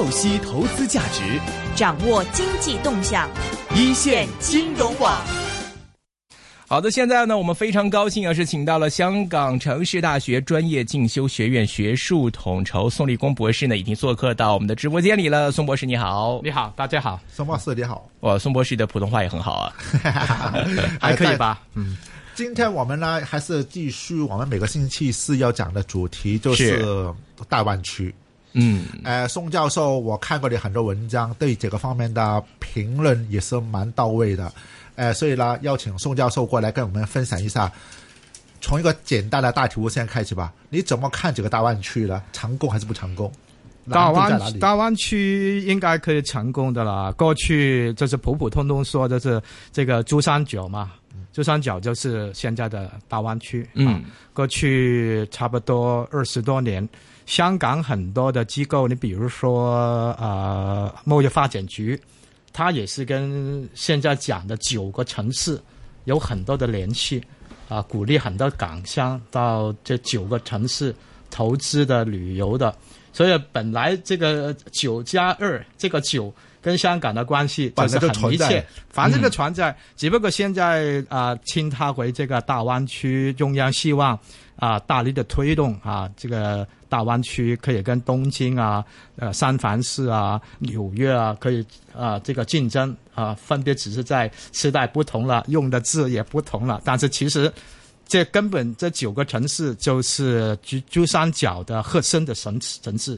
透析投资价值，掌握经济动向，一线金融网。好的，现在呢，我们非常高兴啊，是请到了香港城市大学专业进修学院学术统筹宋立功博士呢，已经做客到我们的直播间里了。宋博士你好，你好，大家好，宋博士你好，哇，宋博士的普通话也很好啊，还可以吧？嗯，今天我们呢还是继续我们每个星期四要讲的主题，就是大湾区。嗯，呃，宋教授，我看过你很多文章，对这个方面的评论也是蛮到位的。呃，所以呢，邀请宋教授过来跟我们分享一下，从一个简单的大题目先开始吧。你怎么看这个大湾区呢？成功还是不成功？大湾大湾区应该可以成功的啦。过去就是普普通通说的是这个珠三角嘛，珠三角就是现在的大湾区。嗯，过去差不多二十多年，香港很多的机构，你比如说呃贸易发展局。它也是跟现在讲的九个城市有很多的联系，啊，鼓励很多港商到这九个城市投资的旅游的，所以本来这个九加二这个九跟香港的关系就是很密切，反正就存在，只不过现在啊称它为这个大湾区，中央希望啊大力的推动啊这个。大湾区可以跟东京啊、呃三藩市啊、纽约啊，可以啊这个竞争啊，分别只是在时代不同了，用的字也不同了，但是其实这根本这九个城市就是珠珠三角的核心的城城市。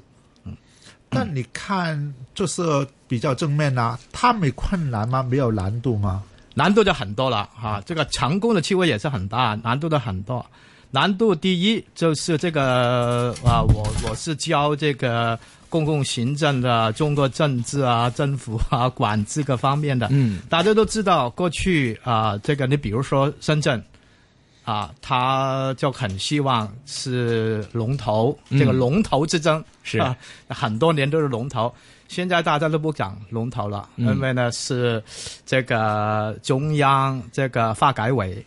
嗯，那你看就是比较正面呐，它没困难吗？没有难度吗？难度就很多了哈，这个成功的机会也是很大，难度的很多。难度第一就是这个啊，我我是教这个公共行政的、中国政治啊、政府啊、管制各方面的。嗯，大家都知道，过去啊，这个你比如说深圳啊，他就很希望是龙头，这个龙头之争是很多年都是龙头。现在大家都不讲龙头了，因为呢是这个中央这个发改委。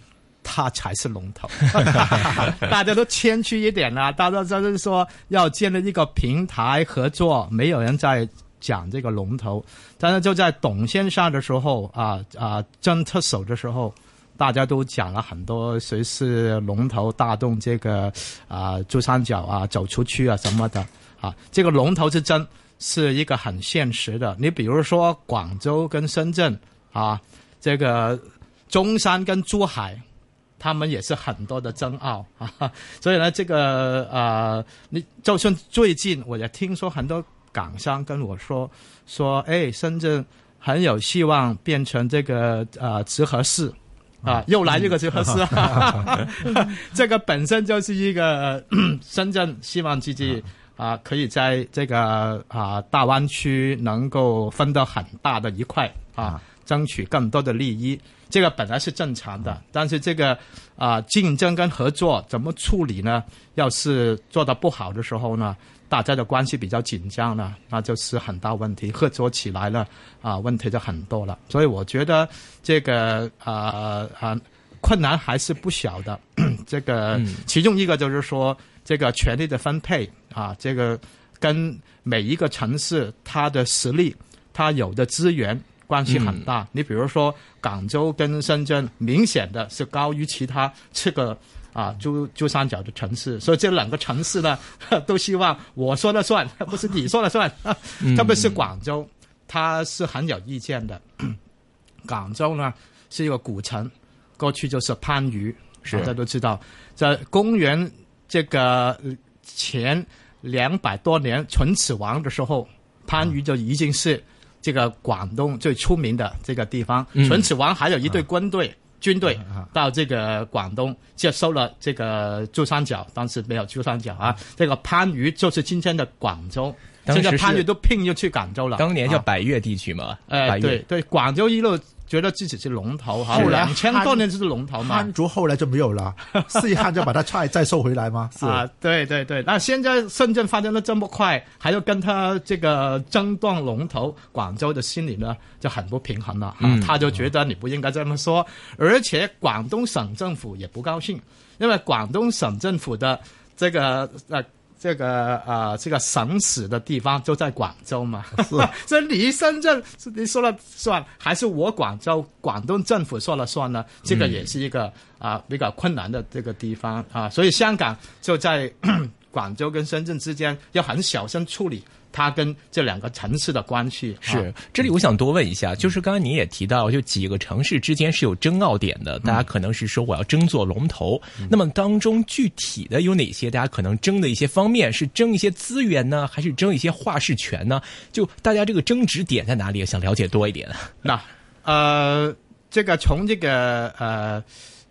他才是龙头，大家都谦虚一点啦。大家就是说要建立一个平台合作，没有人在讲这个龙头。但是就在董先生的时候啊啊争特首的时候，大家都讲了很多谁是龙头，大动这个啊珠三角啊走出去啊什么的啊。这个龙头之争是一个很现实的。你比如说广州跟深圳啊，这个中山跟珠海。他们也是很多的争拗啊，所以呢，这个呃，你就算最近，我也听说很多港商跟我说说，哎，深圳很有希望变成这个呃直辖市啊，又来一个直辖市，这个本身就是一个 深圳希望自己啊。可以在这个啊大湾区能够分到很大的一块啊，争取更多的利益。这个本来是正常的，但是这个啊竞争跟合作怎么处理呢？要是做的不好的时候呢，大家的关系比较紧张呢，那就是很大问题。合作起来了啊，问题就很多了。所以我觉得这个啊啊困难还是不小的。这个其中一个就是说，这个权力的分配啊，这个跟每一个城市它的实力、它有的资源。关系很大，你比如说广州跟深圳，明显的是高于其他这个啊珠珠三角的城市，所以这两个城市呢，都希望我说了算，不是你说了算。特别是广州，它是很有意见的。广州呢是一个古城，过去就是番禺，大家都知道，在公元这个前两百多年秦始皇的时候，番禺就已经是。这个广东最出名的这个地方，秦始皇还有一队军队，军队到这个广东接收了这个珠三角，当时没有珠三角啊，这个番禺就是今天的广州，现在番禺都拼就去广州了。当年叫百越地区嘛，哎，对对，广州一路。觉得自己是龙头，后来两千多年就是龙头嘛。汉族后来就没有了，西汉就把它再再收回来吗？是 啊，对对对。那现在深圳发展的这么快，还要跟他这个争断龙头，广州的心里呢就很不平衡了。嗯，他就觉得你不应该这么说，而且广东省政府也不高兴，因为广东省政府的这个呃。这个呃这个省史的地方就在广州嘛，是，所以你深圳你说了算，还是我广州广东政府说了算呢？这个也是一个啊、比较困难的这个地方啊，所以香港就在广州跟深圳之间要很小心处理它跟这两个城市的关系。是啊，这里我想多问一下，就是刚刚您也提到，就几个城市之间是有争拗点的，大家可能是说我要争做龙头，那么当中具体的有哪些大家可能争的一些方面，是争一些资源呢，还是争一些话事权呢？就大家这个争执点在哪里？想了解多一点。那呃，这个从这个呃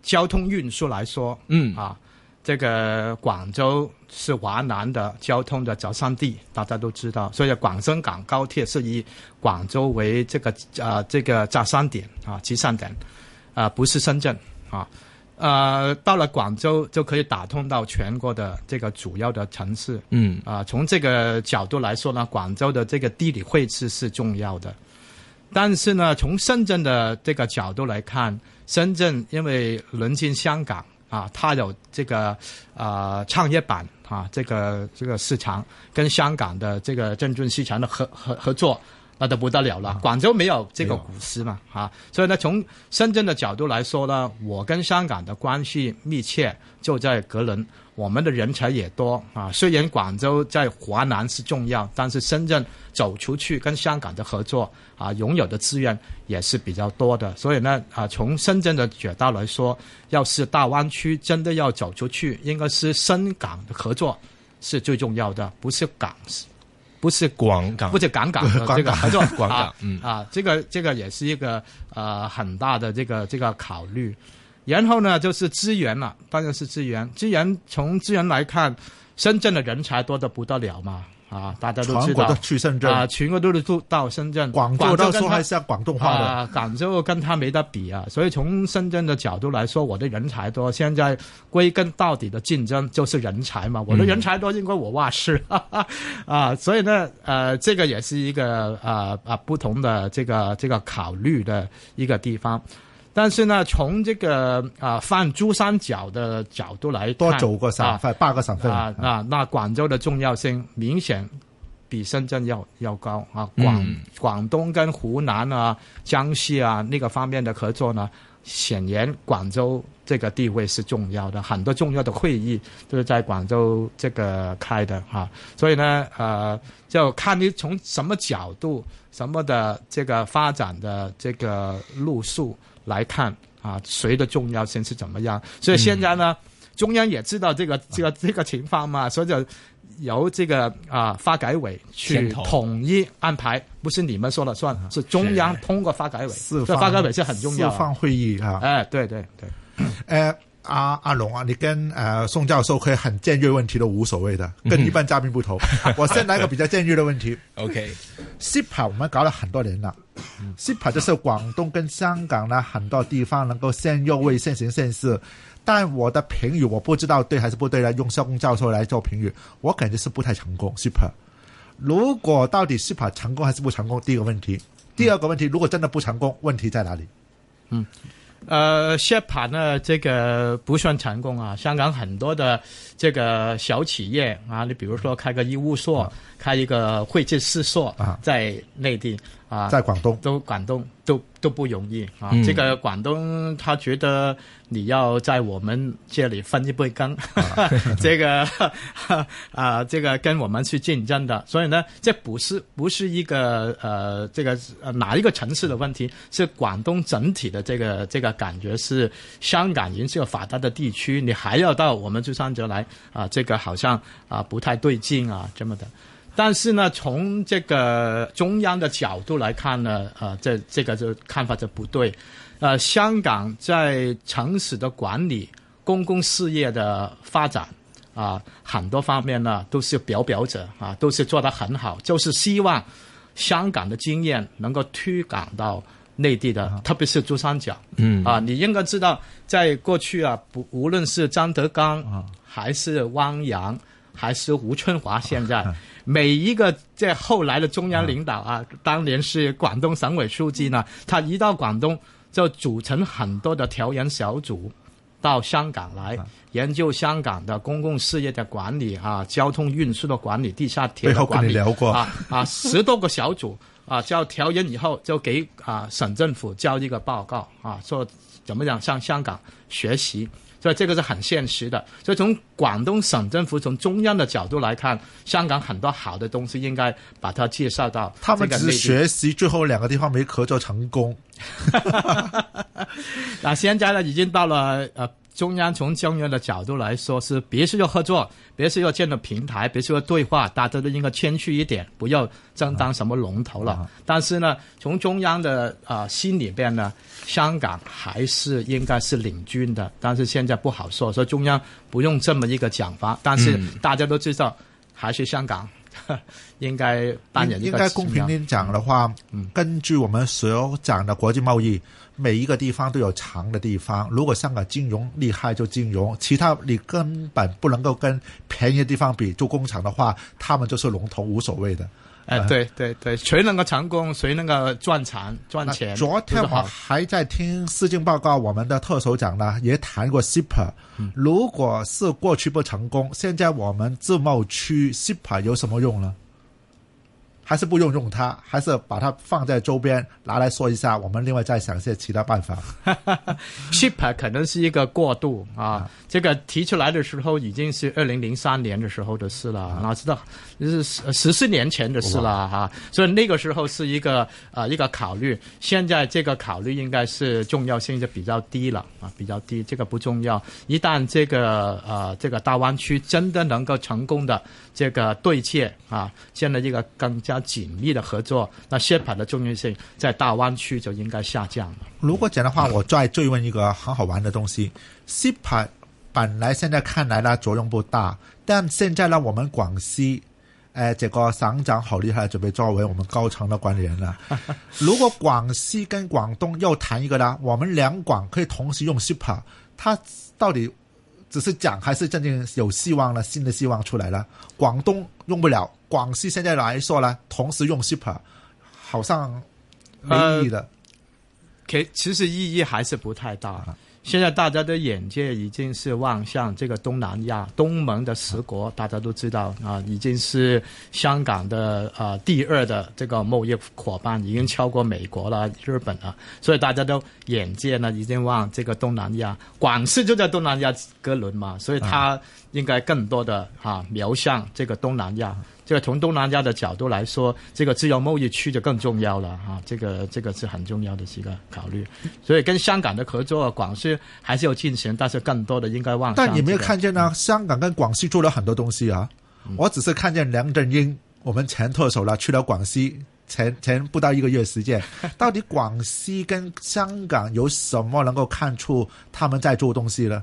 交通运输来说，嗯啊，这个广州是华南的交通的集散地，大家都知道，所以广深港高铁是以广州为这个啊、这个集散点啊集散点啊、不是深圳啊。呃，到了广州就可以打通到全国的这个主要的城市，嗯啊、从这个角度来说呢，广州的这个地理位置是重要的。但是呢，从深圳的这个角度来看，深圳因为临近香港啊，它有这个呃创业板啊这个这个市场跟香港的这个证券市场的合合合作。那都不得了了，广州没有这个股市嘛，啊，所以呢，从深圳的角度来说呢，我跟香港的关系密切，就在格伦，我们的人才也多啊。虽然广州在华南是重要，但是深圳走出去跟香港的合作啊，拥有的资源也是比较多的。所以呢，啊，从深圳的角度来说，要是大湾区真的要走出去，应该是深港的合作是最重要的，不是港，不是广港。不是港港 这个合作，广港。啊嗯。啊，这个这个也是一个呃很大的这个这个考虑。然后呢，就是资源了，当然是资源。资源从资源来看，深圳的人才多得不得了嘛，啊，大家都知道。全国都去深圳，啊，全国都都到深圳，广州到跟它说还是要广东话的。啊，广州跟他没得比啊，所以从深圳的角度来说，我的人才多，现在归根到底的竞争就是人才嘛，我的人才多，应该我话事，哈 哈啊，所以呢，呃，这个也是一个呃啊不同的这个这个考虑的一个地方。但是呢，从这个啊泛珠三角的角度来看，多九个啊省份，八个省份啊啊，那广州的重要性明显比深圳要要高啊。广、嗯广东跟湖南啊、江西啊那个方面的合作呢，显然广州这个地位是重要的，很多重要的会议都是在广州这个开的哈、所以呢，呃，就看你从什么角度、什么的这个发展的这个路数来看啊，谁的重要性是怎么样。所以现在呢。中央也知道这个这个这个情况嘛，所以就由这个啊发改委去统一安排，不是你们说了算，是中央通过发改委，这发改委是很重要啊。四方会议啊。哎，对对对，呃，阿阿龙啊，你跟呃宋教授可以很尖锐问题都无所谓的，跟一般嘉宾不同。我先来个比较尖锐的问题。OK，SIPA 我们搞了很多年了，SIPA 就是广东跟香港呢很多地方能够先用为现行现市，但我的评语我不知道对还是不对呢，用肖公教授来做评语，我感觉是不太成功 SIPA。如果到底 SIPA 成功还是不成功，第一个问题。第二个问题，如果真的不成功，问题在哪里？呃，谢盘呢，这个不算成功啊。香港很多的这个小企业啊，你比如说开个医务所，开一个会计师所啊，在内地啊，在广东，都广东都都不容易啊。嗯。这个广东他觉得你要在我们这里分一杯羹，这个 啊、这个跟我们去竞争的，所以呢，这不是不是一个呃这个呃哪一个城市的问题，是广东整体的这个这个感觉是香港已经是个发达的地区，你还要到我们珠三角来啊、这个好像啊、不太对劲啊这么的。但是呢，从这个中央的角度来看呢，呃，这这个就看法就不对。呃，香港在城市的管理、公共事业的发展啊、很多方面呢都是表表者啊，都是做得很好，就是希望香港的经验能够推广到内地的，特别是珠三角。嗯啊，你应该知道，在过去啊，不无论是张德刚还是汪洋，还是吴春华，现 在每一个在后来的中央领导啊，当年是广东省委书记呢，他一到广东就组成很多的调研小组。到香港来研究香港的公共事业的管理啊，交通运输的管理，地下铁的管理聊过啊啊，十多个小组 啊，叫调研以后就给啊省政府交一个报告啊，说怎么样向香港学习。所以这个是很现实的。所以从广东省政府、从中央的角度来看，香港很多好的东西应该把它介绍到他们只是学习，最后两个地方没合作成功。那现在呢，已经到了呃，中央从中央的角度来说，是别是要合作，别是要建立平台，别是要对话，大家都应该谦虚一点，不要争当什么龙头了。但是呢，从中央的啊、心里边呢，香港还是应该是领军的，但是现在不好说，所以中央不用这么一个讲法，但是大家都知道，还是香港 应该扮演应个指标该公平点讲的话，根据我们所讲的国际贸易，每一个地方都有强的地方。如果香港金融厉害就金融，其他你根本不能够跟便宜的地方比。做工厂的话，他们就是龙头，无所谓的。哎，对对对，谁能够成功，谁能够赚钱赚钱。啊昨天我还在听施政报告，我们的特首长呢也谈过 super。如果是过去不成功，现在我们自贸区 super 有什么用呢？还是不用用它，还是把它放在周边拿来说一下，我们另外再想一些其他办法。ship 可能是一个过渡啊，这个提出来的时候已经是二零零三年的时候的事了，哪知道就是十十四年前的事了哈、所以那个时候是一个呃一个考虑，现在这个考虑应该是重要性就比较低了啊，比较低，这个不重要。一旦这个呃这个大湾区真的能够成功的这个对接啊，建立一个更加紧密的合作，那 ship 的重要性在大湾区就应该下降了。如果讲的话，我再追问一个很好玩的东西，CEPA 本来现在看来呢作用不大，但现在呢，我们广西。誒，這個省长好厉害，准备作为我们高层的管理人了。如果广西跟广东又谈一个呢，我们两广可以同时用 super，它到底只是讲还是真正有希望了？新的希望出来了。广东用不了，廣西现在来说呢，同时用 Super 好像没意义的。其其实意义还是不太大。现在大家的眼界已经是望向这个东南亚、东盟的十国，大家都知道啊，已经是香港的啊第二的这个贸易伙伴，已经超过美国了、日本了，所以大家都眼界呢已经往这个东南亚，广西就在东南亚哥伦嘛，所以它应该更多的啊瞄向这个东南亞。這個從東南亚的角度来说，这个自由贸易区就更重要了哈、啊，這個這個是很重要的一个考虑。所以跟香港的合作，广西还是有进行，但是更多的应该往上、但你没有看见呢？香港跟广西做了很多东西啊。我只是看见梁振英，我们前特首了，去了广西，前前不到一个月时间。到底广西跟香港有什么能够看出他们在做东西呢？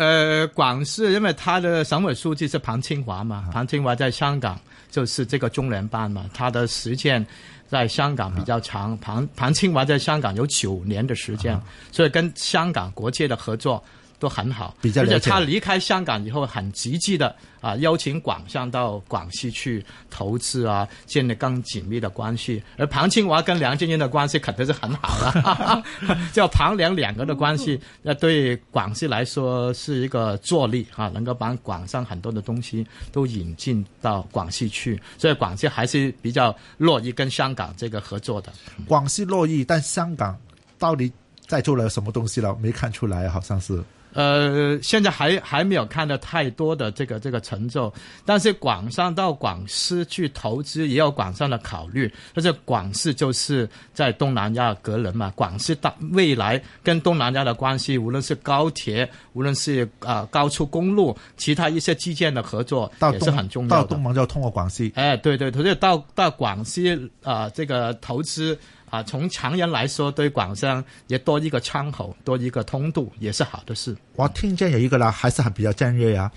呃，广西因为他的省委书记是庞清华嘛，庞清华在香港就是这个中联办嘛，他的时间在香港比较长，庞庞清华在香港有九年的时间，所以跟香港国界的合作都很好。而且他离开香港以后，很积极的啊邀请广商到广西去投资啊，建立更紧密的关系。而庞清华跟梁振英的关系肯定是很好的，叫庞梁两个的关系，那对广西来说是一个助力啊，能够把广商很多的东西都引进到广西去，所以广西还是比较乐意跟香港这个合作的。广西乐意，但香港到底在做了什么东西了？没看出来，好像是。呃，现在还还没有看到太多的这个这个成就，但是广上到广西去投资也有广上的考虑。而且广西就是在东南亚隔人嘛，广西大未来跟东南亚的关系，无论是高铁，无论是啊、呃、高速公路，其他一些基建的合作也是很重要的。到东盟就通过广西。哎，对对，所以到到广西啊、呃，這個投資啊，從長遠來說，對廣商也多一個窗口，多一個通道，也是好的事。我聽見有一個呢，還是很比較尖锐啊。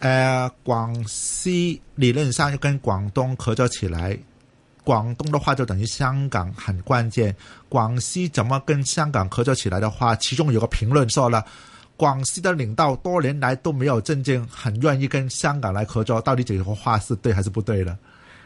呃，廣西理論上要跟廣東合作起來，廣東的話就等於香港很關鍵。廣西怎麼跟香港合作起來的話，其中有個評論說了，廣西的領導多年來都沒有真正很願意跟香港來合作，到底這個話是對還是不對呢？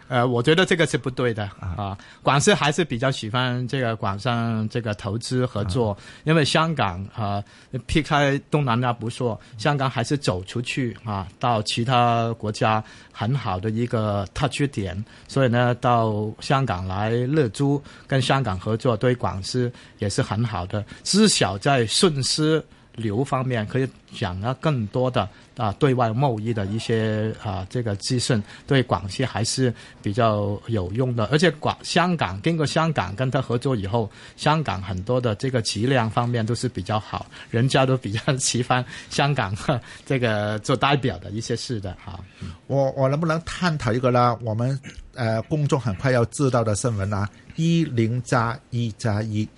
呃，我觉得这个是不对的啊。广西还是比较喜欢这个广上这个投资合作，因为香港啊，撇开东南亚不说，香港还是走出去啊，到其他国家很好的一个特区点。所以呢，到香港来乐租，跟香港合作，对广西也是很好的。至少在顺思。流方面可以讲了更多的啊，对外贸易的一些啊，这个资讯对广西还是比较有用的。而且广香港经过香港跟他合作以后，香港很多的这个质量方面都是比较好，人家都比较 喜欢香港这个做代表的一些事的哈。我我能不能探讨一个呢？我们呃公众很快要知道的新闻啊，一零加一加一，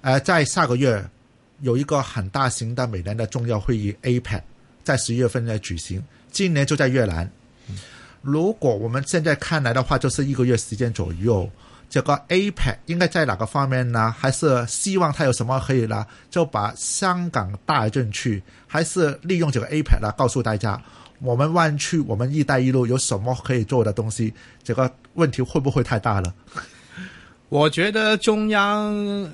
呃，在下个月。有一个很大型的每年的重要会议 APEC，在十一月份在举行，今年就在越南。如果我们现在看来的话，就是一个月时间左右。这个 APEC 应该在哪个方面呢？还是希望它有什么可以呢？就把香港带进去，还是利用这个 APEC 呢？告诉大家，我们湾区、我们“一带一路”有什么可以做的东西？这个问题会不会太大了？我觉得中央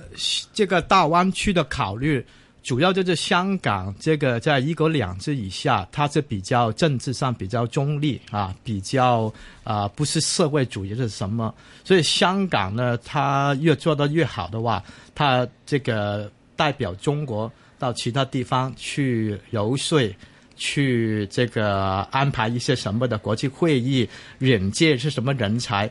这个大湾区的考虑，主要就是香港这个在一国两制以下，它是比较政治上比较中立啊，比较啊不是社会主义是什么，所以香港呢，它越做得越好的话，它这个代表中国到其他地方去游说，去这个安排一些什么的国际会议，引介是什么人才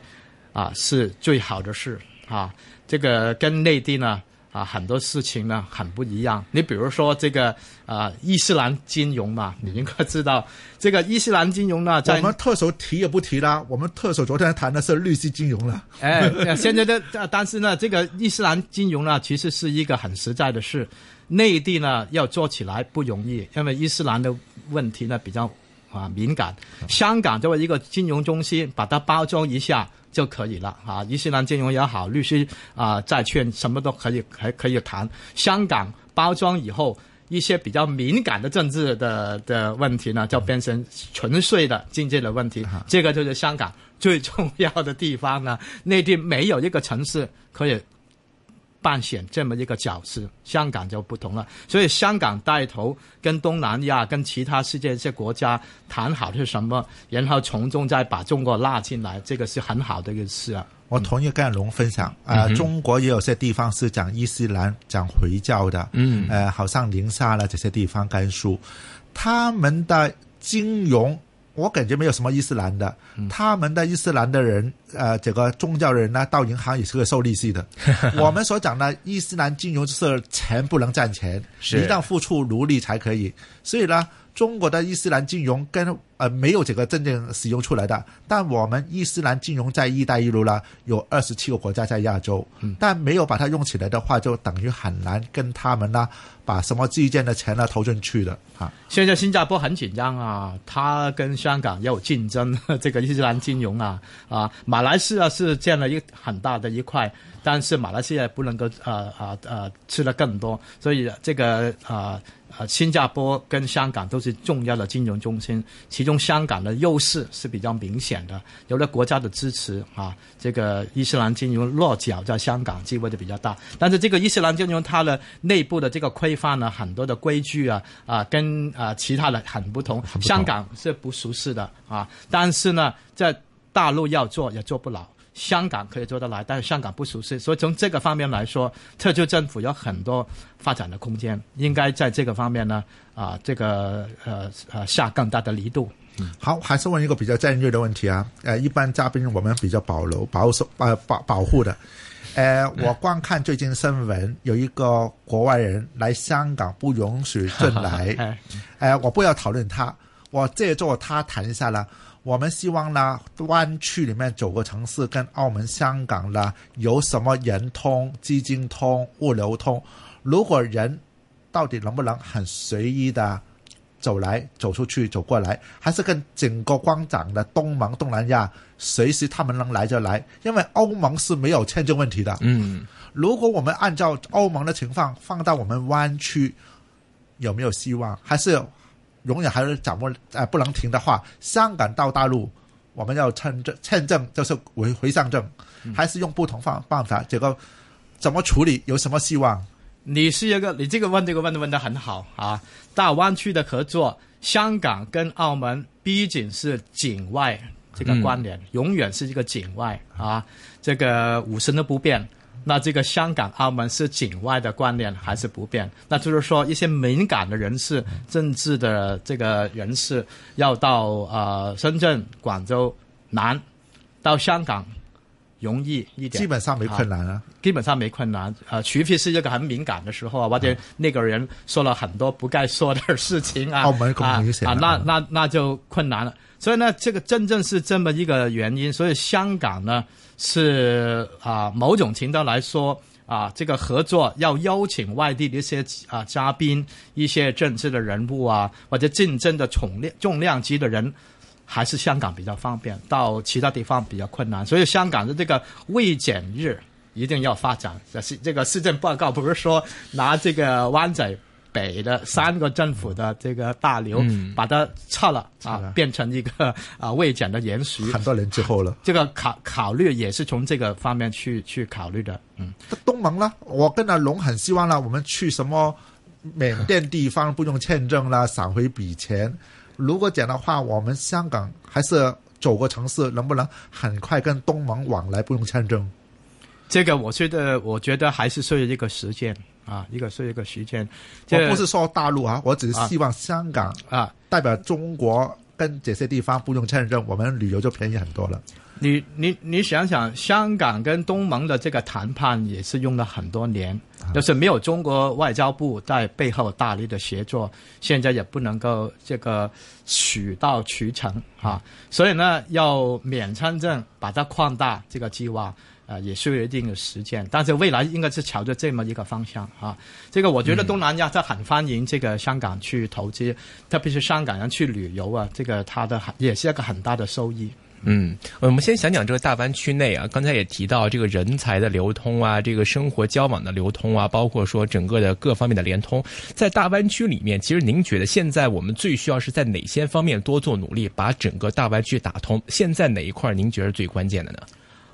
啊，是最好的事。啊，这个跟内地呢啊很多事情呢很不一样。你比如说这个啊伊斯兰金融嘛，你应该知道这个伊斯兰金融呢，在我们特首提也不提啦。我们特首昨天谈的是绿色金融了。哎，现在的但是呢，这个伊斯兰金融呢，其实是一个很实在的事。内地呢要做起来不容易，因为伊斯兰的问题呢比较啊敏感。香港作为一个金融中心，把它包装一下。就可以了啊！伊斯兰金融也好，律师啊、债券什么都可以，还可以谈。香港包装以后，一些比较敏感的政治的的问题呢，就变成纯粹的经济的问题。这个就是香港最重要的地方呢。内地没有一个城市可以。扮演这么一个角色，香港就不同了。所以香港带头跟东南亚、跟其他世界一些国家谈好是什么，然后从中再把中国拉进来，这个是很好的一个事啊。我同意跟龙分享啊，中国也有些地方是讲伊斯兰、讲回教的，嗯，呃，好像宁夏了这些地方、甘肃，他们的金融。我感觉没有什么伊斯兰的，他们的伊斯兰的人，呃，这个宗教人呢，到银行也是个收利息的。我们所讲的伊斯兰金融就是钱不能赚钱，一定要付出努力才可以。所以呢，中国的伊斯兰金融跟呃没有这个真正使用出来的。但我们伊斯兰金融在“一带一路”呢，有二十七个国家在亚洲，但没有把它用起来的话，就等于很难跟他们呢。把什么基建的钱呢投进去的啊？现在新加坡很紧张啊，它跟香港也有竞争，这个伊斯兰金融啊啊，马马来西亚是占了一个很大的一块，但是马来西亚不能够呃呃呃吃的更多，所以这个啊。啊，新加坡跟香港都是重要的金融中心，其中香港的优势是比较明显的，有了国家的支持啊，这个伊斯兰金融落脚在香港机会就比较大。但是这个伊斯兰金融它的内部的这个规范呢，很多的规矩啊啊，跟啊其他的很不同，香港是不熟悉的啊，但是呢，在大陆要做也做不了。香港可以做得来，但是香港不熟悉，所以从这个方面来说，特区政府有很多发展的空间，应该在这个方面呢，啊，这个呃呃下更大的力度。嗯好，还是问一个比较尖锐的问题啊，呃，一般嘉宾我们比较保留、保守、呃保保护的，呃，我观看最近新闻，有一个国外人来香港不允许进来，呃，我不要讨论他，我借助他谈一下啦。我们希望呢，湾区里面九个城市跟澳门、香港呢，有什么人通、基金通、物流通？如果人到底能不能很随意的走来、走出去、走过来，还是跟整个光长的东盟、东南亚，随时他们能来就来？因为欧盟是没有签证问题的。嗯，如果我们按照欧盟的情况放到我们湾区，有没有希望？还是？永远还是掌握呃不能停的话，香港到大陆我们要签证，签证就是回回乡证，还是用不同方办法？这个怎么处理？有什么希望？你是一个，你这个问这个问题问的很好啊！大湾区的合作，香港跟澳门毕竟是境外这个关联，永远是一个境外啊，这个五十年不变。那这个香港、澳门是境外的观念还是不变？那就是说，一些敏感的人士、政治的这个人士要到呃深圳、广州难，到香港容易一点，基本上没困难啊。基本上没困难，呃，除非是一个很敏感的时候啊，或者那个人说了很多不该说的事情啊，澳门更明显啊，那那那就困难了。所以呢，这个真正是这么一个原因。所以香港呢，是啊，某种程度来说啊，这个合作要邀请外地的一些啊嘉宾、一些政治的人物啊，或者竞争的重量重量级的人。还是香港比较方便，到其他地方比较困难，所以香港的这个未检日一定要发展。这是这个市政报告不是说拿这个湾仔北的三个政府的这个大流把它撤了啊，变成一个 啊未检的延续。很多年之后了，这个考考虑也是从这个方面去去考虑的。嗯，东盟呢，我跟阿龙很希望呢，我们去什么缅甸地方不用签证啦，闪回笔钱。如果讲的话，我们香港还是走个城市，能不能很快跟东盟往来不用签证？这个我觉得，我觉得还是需要一个时间啊，一个需要一个时间。我不是说大陆啊，我只是希望香港啊，代表中国跟这些地方不用签证，我们旅游就便宜很多了。你你你想想，香港跟东盟的这个谈判也是用了很多年，就是没有中国外交部在背后大力的协作，现在也不能够这个取到渠成啊。所以呢，要免签证把它扩大这个计划，呃，也是有一定的时间。但是未来应该是朝着这么一个方向啊。这个我觉得东南亚在很欢迎这个香港去投资，特别是香港人去旅游啊，这个它的也是一个很大的收益。嗯，我们先讲讲这个大湾区内啊，刚才也提到这个人才的流通啊，这个生活交往的流通啊，包括说整个的各方面的联通，在大湾区里面，其实您觉得现在我们最需要是在哪些方面多做努力，把整个大湾区打通？现在哪一块您觉得最关键的呢？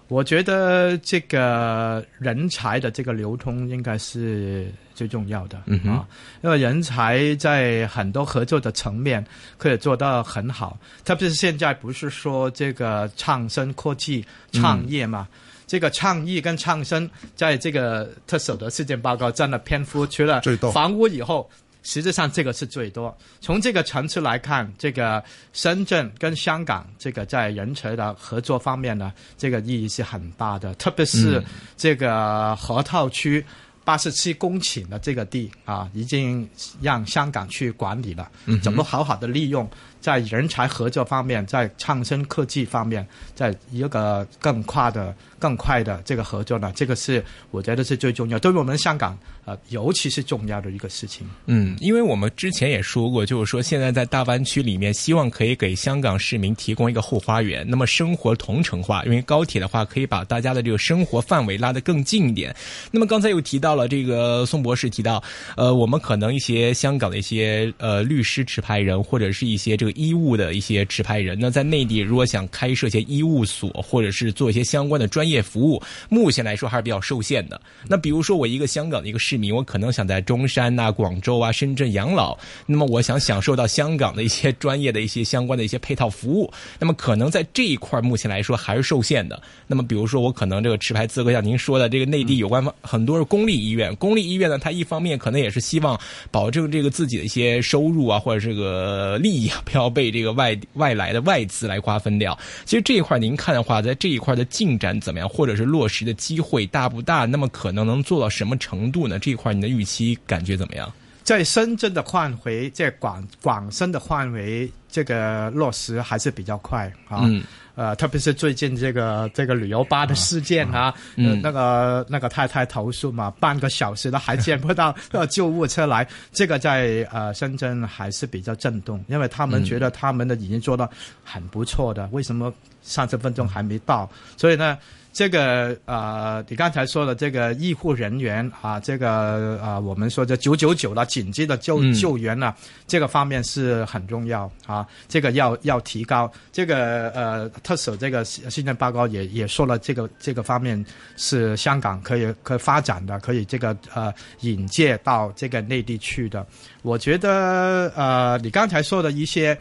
我觉得这个人才的这个流通应该是最重要的嗯啊，因为人才在很多合作的层面可以做到很好，特别是现在不是说这个创新科技创业嘛，这个创意跟创新在这个特首的事件报告占了篇幅，除了房屋以后。实际上，这个是最多。从这个层次来看，这个深圳跟香港这个在人才的合作方面呢，这个意义是很大的。特别是这个河套区八十七公顷的这个地啊，已经让香港去管理了，怎么好好的利用？在人才合作方面，在创新科技方面，在一个更快的、更快的这个合作呢？这个是我觉得是最重要，对于我们香港。呃，尤其是重要的一个事情。嗯，因为我们之前也说过，就是说现在在大湾区里面，希望可以给香港市民提供一个后花园。那么生活同城化，因为高铁的话可以把大家的这个生活范围拉得更近一点。那么刚才又提到了这个宋博士提到，呃，我们可能一些香港的一些呃律师持牌人或者是一些这个医务的一些持牌人，那在内地如果想开设一些医务所或者是做一些相关的专业服务，目前来说还是比较受限的。那比如说我一个香港的一个市民。我可能想在中山呐、广州啊、深圳养老，那么我想享受到香港的一些专业的一些相关的一些配套服务，那么可能在这一块目前来说还是受限的。那么比如说我可能这个持牌资格，像您说的这个内地有关方很多是公立医院，公立医院呢，它一方面可能也是希望保证这个自己的一些收入啊，或者这个利益啊不要被这个外外来的外资来瓜分掉。其实这一块您看的话，在这一块的进展怎么样，或者是落实的机会大不大？那么可能能做到什么程度呢？这块你的预期感觉怎么样？在深圳的范围，在广广深的范围，这个落实还是比较快啊。嗯。呃，特别是最近这个这个旅游巴的事件啊，嗯，那个那个太太投诉嘛，半个小时都还见不到救护车来，这个在呃深圳还是比较震动，因为他们觉得他们的已经做到很不错的，为什么三十分钟还没到，所以呢。这个呃，你刚才说的这个医护人员啊，这个呃，我们说这九九九啦紧急的救救援呢，这个方面是很重要啊，这个要要提高。这个呃，特首这个新政报告也也说了，这个这个方面是香港可以可以发展的，可以这个呃引介到这个内地去的。我觉得呃，你刚才说的一些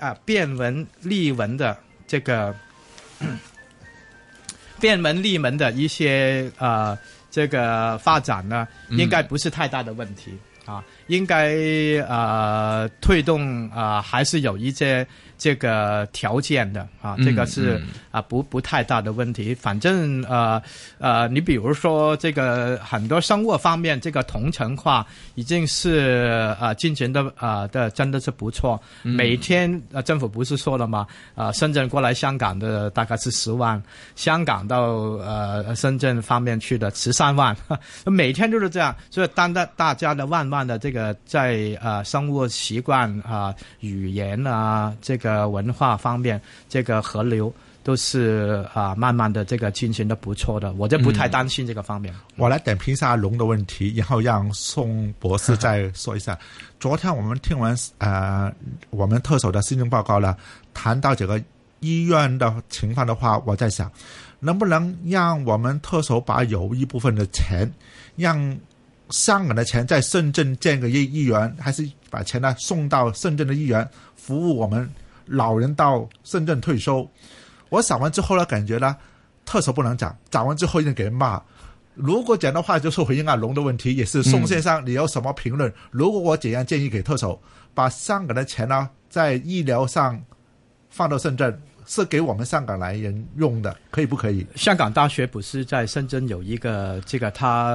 啊变文立文的这个。便门立门的一些呃这个发展呢，应该不是太大的问题啊，应该呃推动啊还是有一些。这个条件的啊，这个是啊不不太大的问题。反正呃呃，你比如说这个很多生活方面，这个同城化已经是啊进行的啊的真的是不错。每天呃政府不是说了吗？啊深圳过来香港的大概是十万，香港到呃深圳方面去的十三万，每天就是这样。所以当大大家的万万的这个在啊生活习惯啊语言啊这个。呃，文化方面，这个河流都是啊，慢慢的这个进行的不错的，我就不太担心这个方面。我来点评一下龙的问题，然后让宋博士再说一下。昨天我们听完呃，我们特首的新政报告了，谈到这个医院的情况的话，我在想，能不能让我们特首把有一部分的钱，让香港的钱在深圳建个医医院，还是把钱呢送到深圳的医院服务我们？老人到深圳退休，我讲完之后呢，感觉呢，特首不能讲，讲完之后一定给人骂。如果讲的话，就是回应阿龙的问题，也是宋先生，你有什么评论？如果我怎样建议给特首，把香港的钱呢，在医疗上放到深圳，是给我们香港来人用的，可以不可以？香港大学不是在深圳有一个这个他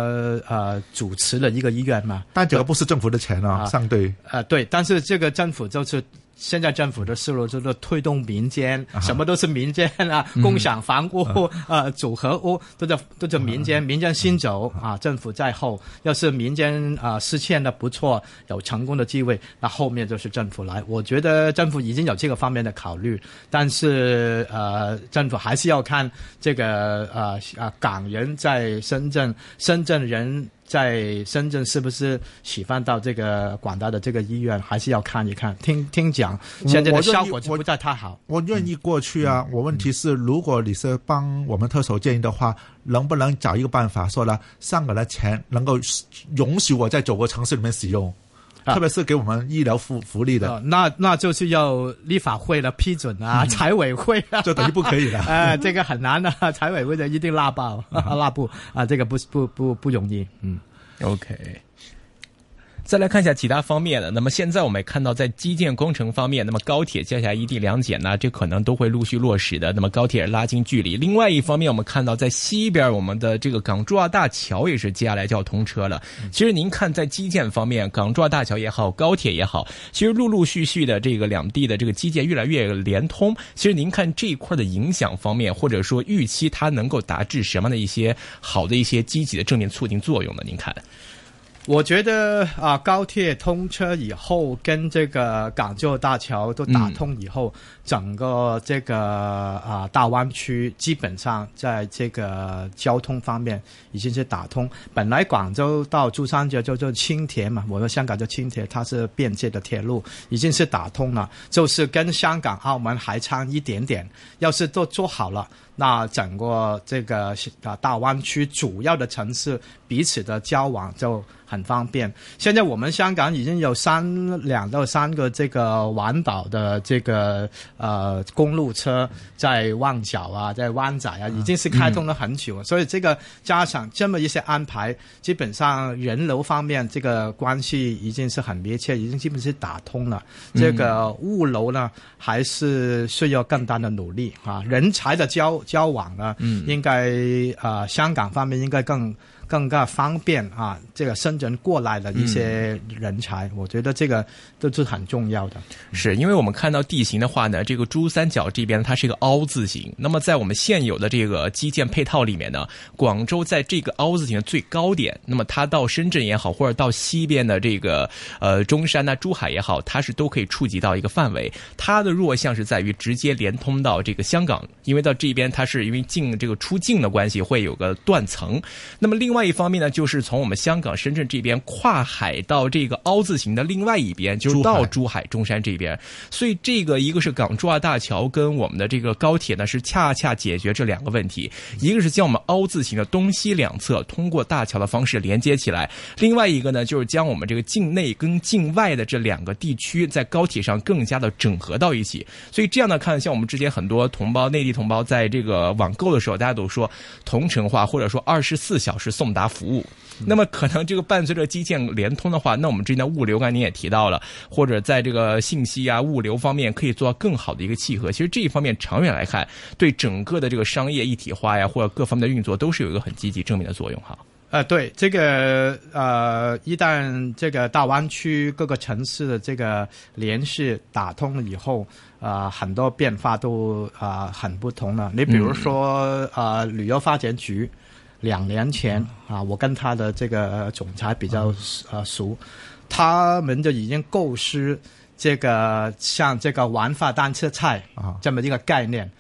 呃主持了一个医院吗？但这个不是政府的钱啊，相对呃对，但是这个政府就是。现在政府的思路就是推动民间，什么都是民间啊，共享房屋、呃组合屋，都叫都叫民间，民间先走啊，政府在后。要是民间啊实现的不错，有成功的机会，那后面就是政府来。我觉得政府已经有这个方面的考虑，但是呃，政府还是要看这个呃啊港人在深圳，深圳人。在深圳是不是喜欢到这个广大的这个医院，还是要看一看？听听讲，现在的效果就不再太好。我愿意过去啊，我问题是，如果你是帮我们特首建议的话，能不能找一个办法，说了上港的钱能够允许我在九个城市里面使用？特别是给我们医疗福福利的，那那就是要立法会的批准啊，财委会啊，就等于不可以了。哎，这个很难的，财委会的一定拉爆，拉不啊，这个不不不不容易。嗯，OK。再来看一下其他方面的。那么现在我们也看到，在基建工程方面，那么高铁接下来一地两检呢，这可能都会陆续落实的。那么高铁拉近距离。另外一方面，我们看到在西边，我们的这个港珠澳大桥也是接下来就要通车了。其实您看，在基建方面，港珠澳大桥也好，高铁也好，其实陆陆续续的这个两地的这个基建越来越连通。其实您看这一块的影响方面，或者说预期它能够达至什么的一些好的一些积极的正面促进作用呢？您看？我觉得啊，高铁通车以后，跟这个港珠澳大桥都打通以后，整个这个啊大湾区基本上在这个交通方面已经是打通。本来广州到珠三角就做轻铁嘛，我们香港叫轻铁，它是便捷的铁路，已经是打通了，就是跟香港、澳门还差一点点。要是都做好了。那整个这个啊大湾区主要的城市彼此的交往就很方便。现在我们香港已经有三两到三个这个环岛的这个呃公路车在旺角啊，在湾仔啊，已经是开通了很久。所以这个加上这么一些安排，基本上人流方面这个关系已经是很密切，已经基本是打通了。这个物流呢，还是需要更大的努力啊，人才的交。交往呢，应该啊，香港方面应该更。更加方便啊，这个深圳过来的一些人才，我觉得这个都是很重要的。是因为我们看到地形的话呢，这个珠三角这边它是一个凹字形，那么在我们现有的这个基建配套里面呢，广州在这个凹字形的最高点，那么它到深圳也好，或者到西边的这个呃中山呐、珠海也好，它是都可以触及到一个范围。它的弱项是在于直接连通到这个香港，因为到这边它是因为进这个出境的关系会有个断层。那么另外一方面呢，就是从我们香港、深圳这边跨海到这个凹字形的另外一边，就是到珠海、中山这边。所以这个一个是港珠澳大桥跟我们的这个高铁呢，是恰恰解决这两个问题。一个是将我们凹字形的东西两侧通过大桥的方式连接起来，另外一个呢，就是将我们这个境内跟境外的这两个地区在高铁上更加的整合到一起。所以这样呢，看像我们之前很多同胞、内地同胞在这个网购的时候，大家都说同城化或者说二十四小时送送达服务。那么可能这个伴随着基建连通的话，那我们之间的物流，刚才您也提到了，或者在这个信息啊、物流方面可以做到更好的一个契合。其实这一方面长远来看，对整个的这个商业一体化呀，或者各方面的运作，都是有一个很积极正面的作用哈。呃，对这个呃，一旦这个大湾区各个城市的这个联系打通了以后，啊、很多变化都啊、很不同了。你比如说啊、旅游发展局两年前啊，我跟他的这个总裁比较呃熟，他们就已经构思这个像这个玩法单车菜啊这么一个概念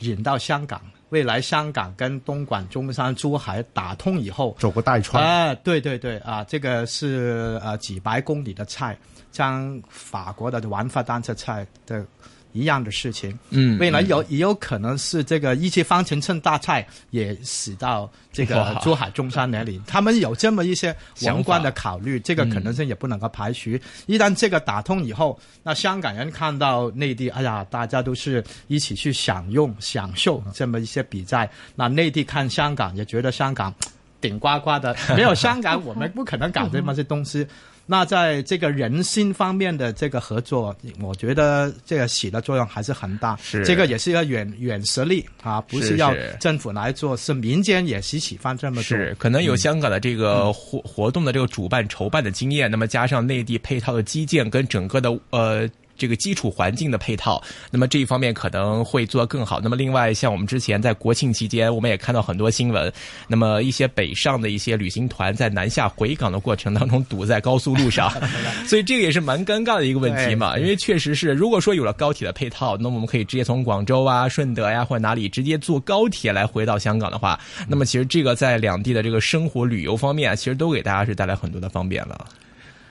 引到香港。未来香港跟东莞、中山、珠海打通以后，走个大串。啊，对对对啊，这个是呃几百公里的菜，将法国的玩法单车菜的一样的事情。嗯未来有也有可能是这个一些方程秤大赛也使到这个珠海、中山那里，他们有这么一些想法宏观的考虑，这个可能性也不能够排除。一旦这个打通以后，那香港人看到内地，哎呀，大家都是一起去享用、享受这么一些比赛，那内地看香港也觉得香港顶呱呱的，没有香港我们不可能搞这么些东西。那在这个人心方面的这个合作，我觉得这个起的作用还是很大。是这个也是一个软软实力啊，不是是要政府来做，是民间也是喜欢这么做。是，可能有香港的这个活活动的这个主办筹办的经验，那么加上内地配套的基建跟整个的呃。这个基础环境的配套，那么这一方面可能会做得更好。那么另外，像我们之前在国庆期间，我们也看到很多新闻，那么一些北上的一些旅行团在南下回港的过程当中堵在高速路上，所以这个也是蛮尴尬的一个问题嘛。因为确实是，如果说有了高铁的配套，那么我们可以直接从广州啊、顺德呀或者哪里直接坐高铁来回到香港的话，那么其实这个在两地的这个生活旅游方面啊，其实都给大家是带来很多的方便了。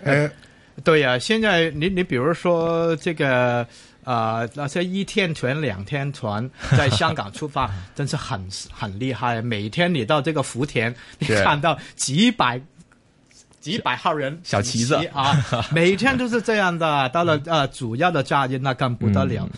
呃，对呀、现在你你比如说这个呃那些一天团、两天团 在香港出发，真是很很厉害。每天你到这个福田，你看到几百。几百号人小旗子啊，每天都是这样的。到了呃主要的假日，那更不得了。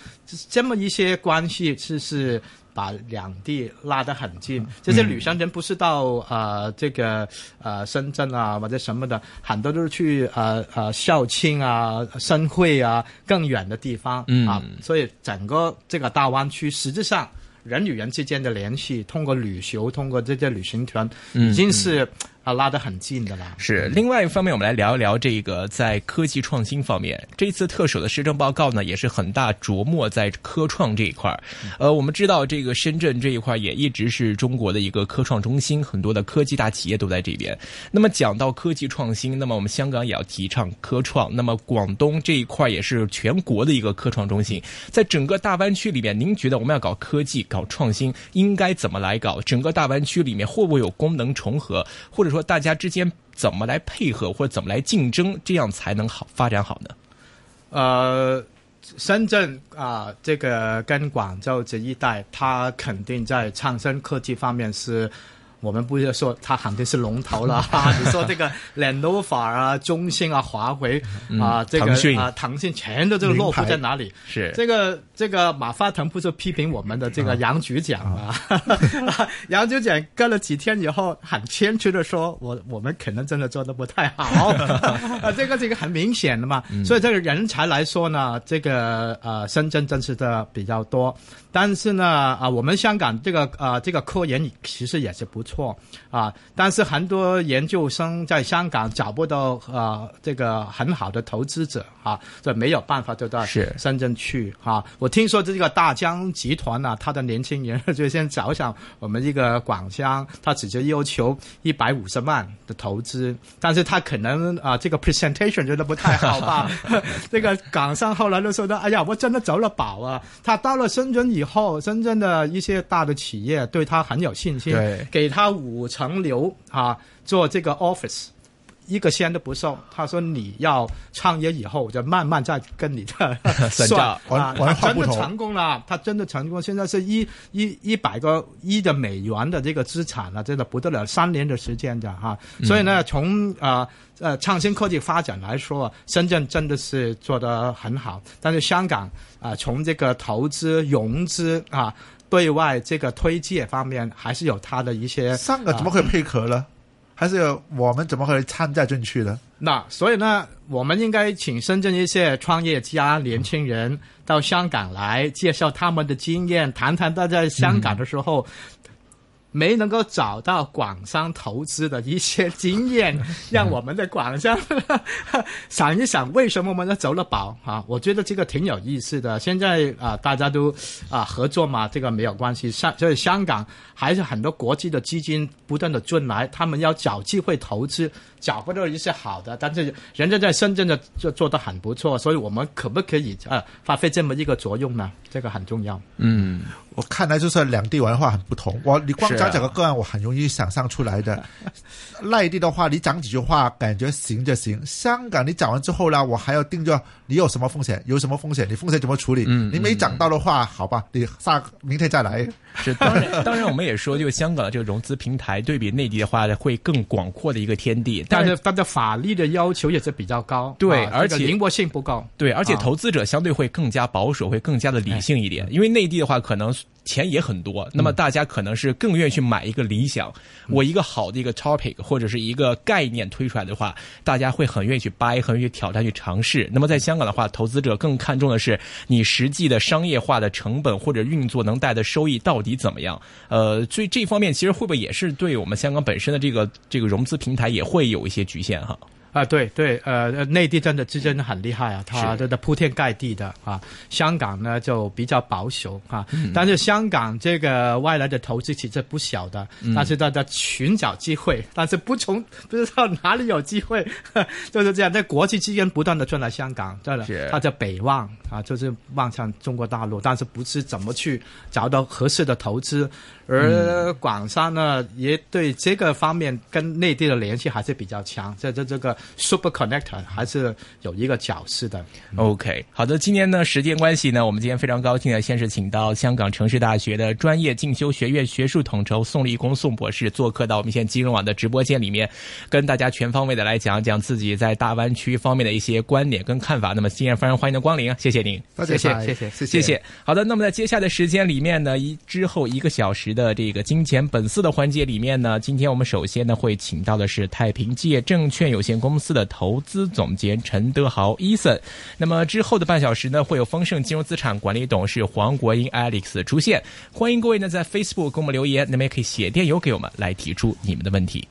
这么一些关系是是把两地拉得很近。这些旅行人不是到呃这个呃深圳啊或者什么的，很多都是去呃呃肇庆啊、深会啊更远的地方、嗯啊。所以整个这个大湾区实质上。人与人之间的联系，通过旅游，通过这些旅行团，已经是啊拉得很近的啦。是，另外一方面，我们来聊一聊这个在科技创新方面，这次特首的施政报告呢，也是很大琢磨在科创这一块儿。呃，我们知道这个深圳这一块也一直是中国的一个科创中心，很多的科技大企业都在这边。那么讲到科技创新，那么我们香港也要提倡科创，那么广东这一块也是全国的一个科创中心。在整个大湾区里面，您觉得我们要搞科技、搞创新，应该怎么来搞？整个大湾区里面会不会有功能重合，或者说大家之间怎么来配合，或者怎么来竞争，这样才能好发展好呢？呃，深圳啊、这个跟广州这一带，它肯定在创新科技方面是。我们不是说它肯定是龙头了，哈 你说这个 Lenovo 啊、中兴啊、华为啊、这个啊、腾讯全都这个落户在哪里？是这个这个马化腾不是批评我们的这个杨局长吗？杨局长 跟了几天以后，很谦虚的说：“我我们可能真的做的不太好。”啊，这个这个很明显的嘛。所以这个人才来说呢，这个呃深圳真是的比较多，但是呢啊、我们香港这个啊、这个科研其实也是不错。啊。但是很多研究生在香港找不到呃这个很好的投资者啊，这没有办法就到是深圳去啊。我听说这个大疆集团呢、他的年轻人 就先找上我们这个广香，他直接要求一百五十万的投资，但是他可能啊、这个 presentation 觉得不太好吧。这个港商后来就说的，哎呀，我真的走了宝啊！他到了深圳以后，深圳的一些大的企业对他很有信心，对给他五层楼啊做这个 office。一个仙都不收，他说你要创业以后，我就慢慢再跟你的 算真的成功了，他真的成功，现在是一一一百个亿的美元的这个资产了，真的不得了，三年的时间的哈，所以呢，从啊呃创新科技发展来说，深圳真的是做得很好，但是香港啊、从这个投资融资啊。对外这个推介方面，还是有它的一些三个怎么可以配合呢？还是有我们怎么可以参加进去呢？那所以呢，我们应该请深圳一些创业家、年轻人到香港来介绍他们的经验，谈谈他在香港的时候。没能够找到广商投资的一些经验，让我们的广商 想一想，为什么我们要走了宝啊？我觉得这个挺有意思的。现在啊、大家都啊、合作嘛，这个没有关系。香所以香港还是很多国际的基金不断的进来，他们要找机会投资，找不到一些好的，但是人家在深圳的就做得很不错，所以我们可不可以呃发挥这么一个作用呢？这个很重要。嗯，我看来就是两地文化很不同。我你光讲整个个案，我很容易想象出来的。内地的话，你讲几句话，感觉行就行；香港你讲完之后呢，我还要盯着你有什么风险，有什么风险，你风险怎么处理。嗯你没涨到的话，好吧，你下明天再来。是当然，当然我们也说，就香港的这个融资平台对比内地的话，会更广阔的一个天地。但是它的法律的要求也是比较高，啊对而且这个灵活性不高。对，而且啊投资者相对会更加保守，会更加的理性一点。因为内地的话，可能钱也很多，那么大家可能是更愿意去买一个理想，我一个好的一个 topic 或者是一个概念推出来的话，大家会很愿意去掰，很愿意去挑战、去尝试。那么在香港的话，投资者更看重的是你实际的商业化的成本或者运作能带的收益到底怎么样。呃，所以这方面其实会不会也是对我们香港本身的这个这个融资平台也会有一些局限哈？啊，对对，呃，呃内地真的真的很厉害啊，它是真的铺天盖地的啊。香港呢就比较保守啊，嗯但是香港这个外来的投资其实不小的，嗯但是大家寻找机会，但是不从不知道哪里有机会，就是这样。在国际资源不断的转来香港，真是的，它叫北望啊，就是望向中国大陆，但是不知怎么去找到合适的投资。而广商呢，也对这个方面跟内地的联系还是比较强，在这这个 super connector 还是有一个角色的。OK，好的，今天呢，时间关系呢，我们今天非常高兴的，先是请到香港城市大学的专业进修学院学术统筹宋立功宋博士做客到我们现在金融网的直播间里面，跟大家全方位的来讲讲自己在大湾区方面的一些观点跟看法。那么今天非常欢迎的光临啊，谢谢您。多谢谢谢谢谢谢谢谢。好的，那么在接下来的时间里面呢，一之后一个小时的这个金钱本色的环节里面呢，今天我们首先呢会请到的是太平界证券有限公公司的投资总监陈德豪伊森。那么之后的半小时呢，会有丰盛金融资产管理董事黄国英 Alex 出现。欢迎各位呢在 Facebook 给我们留言，那么也可以写电邮给我们来提出你们的问题。